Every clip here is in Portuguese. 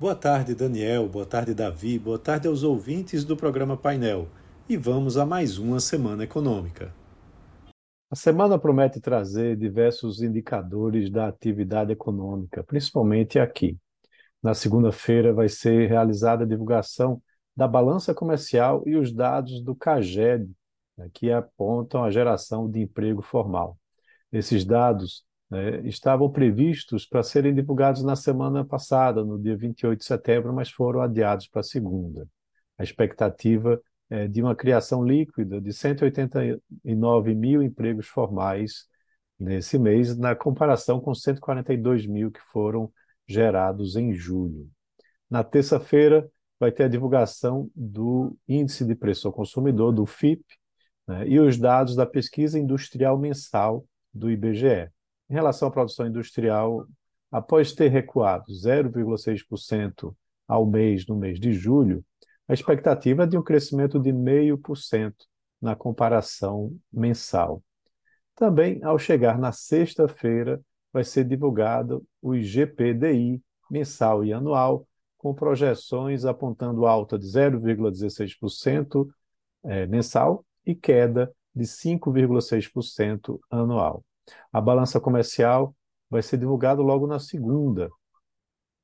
Boa tarde, Daniel. Boa tarde, Davi. Boa tarde aos ouvintes do programa Painel. E vamos a mais uma semana econômica. A semana promete trazer diversos indicadores da atividade econômica, principalmente aqui. Na segunda-feira vai ser realizada a divulgação da balança comercial e os dados do CAGED, né, que apontam a geração de emprego formal. Esses dados né, estavam previstos para serem divulgados na semana passada, no dia 28 de setembro, mas foram adiados para segunda. A expectativa é de uma criação líquida de 189 mil empregos formais nesse mês, na comparação com 142 mil que foram gerados em julho. Na terça-feira, vai ter a divulgação do Índice de Preço ao Consumidor, do FIP, né, e os dados da pesquisa industrial mensal do IBGE. Em relação à produção industrial, após ter recuado 0,6% ao mês no mês de julho, a expectativa é de um crescimento de 0,5% na comparação mensal. Também, ao chegar na sexta-feira, vai ser divulgado o IGPDI mensal e anual, com projeções apontando alta de 0,16% é, mensal e queda de 5,6% anual. A balança comercial vai ser divulgada logo na segunda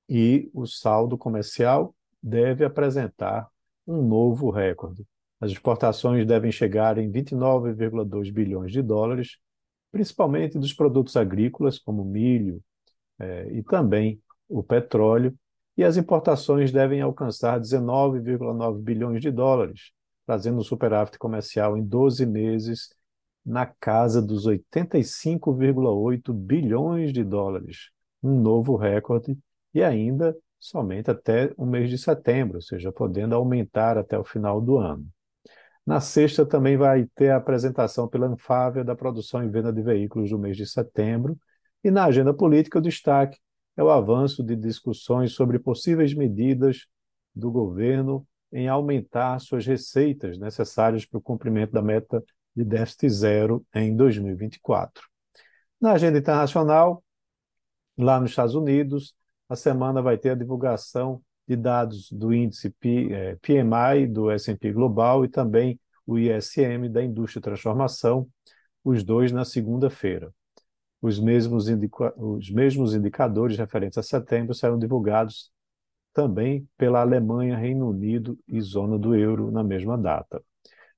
e o saldo comercial deve apresentar um novo recorde. As exportações devem chegar em 29,2 bilhões de dólares, principalmente dos produtos agrícolas, como milho eh, e também o petróleo, e as importações devem alcançar 19,9 bilhões de dólares, trazendo um superávit comercial em 12 meses na casa dos 85,8 bilhões de dólares, um novo recorde, e ainda somente até o mês de setembro, ou seja, podendo aumentar até o final do ano. Na sexta também vai ter a apresentação pela Anfávia da produção e venda de veículos do mês de setembro, e na agenda política o destaque é o avanço de discussões sobre possíveis medidas do governo em aumentar suas receitas necessárias para o cumprimento da meta de déficit zero em 2024. Na agenda internacional, lá nos Estados Unidos, a semana vai ter a divulgação de dados do índice PMI, do S&P Global e também o ISM da indústria de transformação, os dois na segunda-feira. Os mesmos, os mesmos indicadores referentes a setembro serão divulgados também pela Alemanha, Reino Unido e zona do euro na mesma data.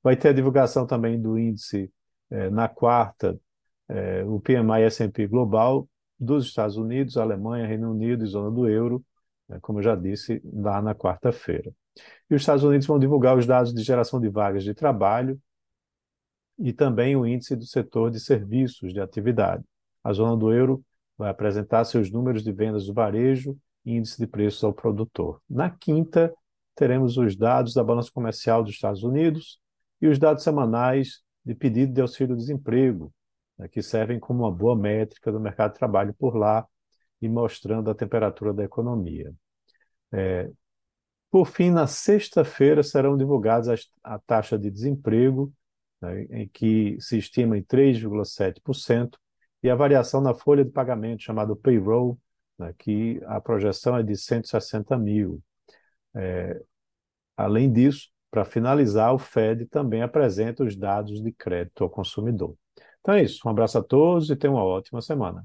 Vai ter a divulgação também do índice eh, na quarta, eh, o PMI S&P Global dos Estados Unidos, Alemanha, Reino Unido e zona do euro, né, como eu já disse, lá na quarta-feira. E os Estados Unidos vão divulgar os dados de geração de vagas de trabalho e também o índice do setor de serviços de atividade. A zona do euro vai apresentar seus números de vendas do varejo índice de preços ao produtor. Na quinta, teremos os dados da balança comercial dos Estados Unidos e os dados semanais de pedido de auxílio-desemprego, né, que servem como uma boa métrica do mercado de trabalho por lá e mostrando a temperatura da economia. É, por fim, na sexta-feira serão divulgadas a taxa de desemprego, né, em que se estima em 3,7%, e a variação na folha de pagamento, chamado payroll, né, que a projeção é de 160 mil. É, além disso, para finalizar, o Fed também apresenta os dados de crédito ao consumidor. Então é isso. Um abraço a todos e tenham uma ótima semana.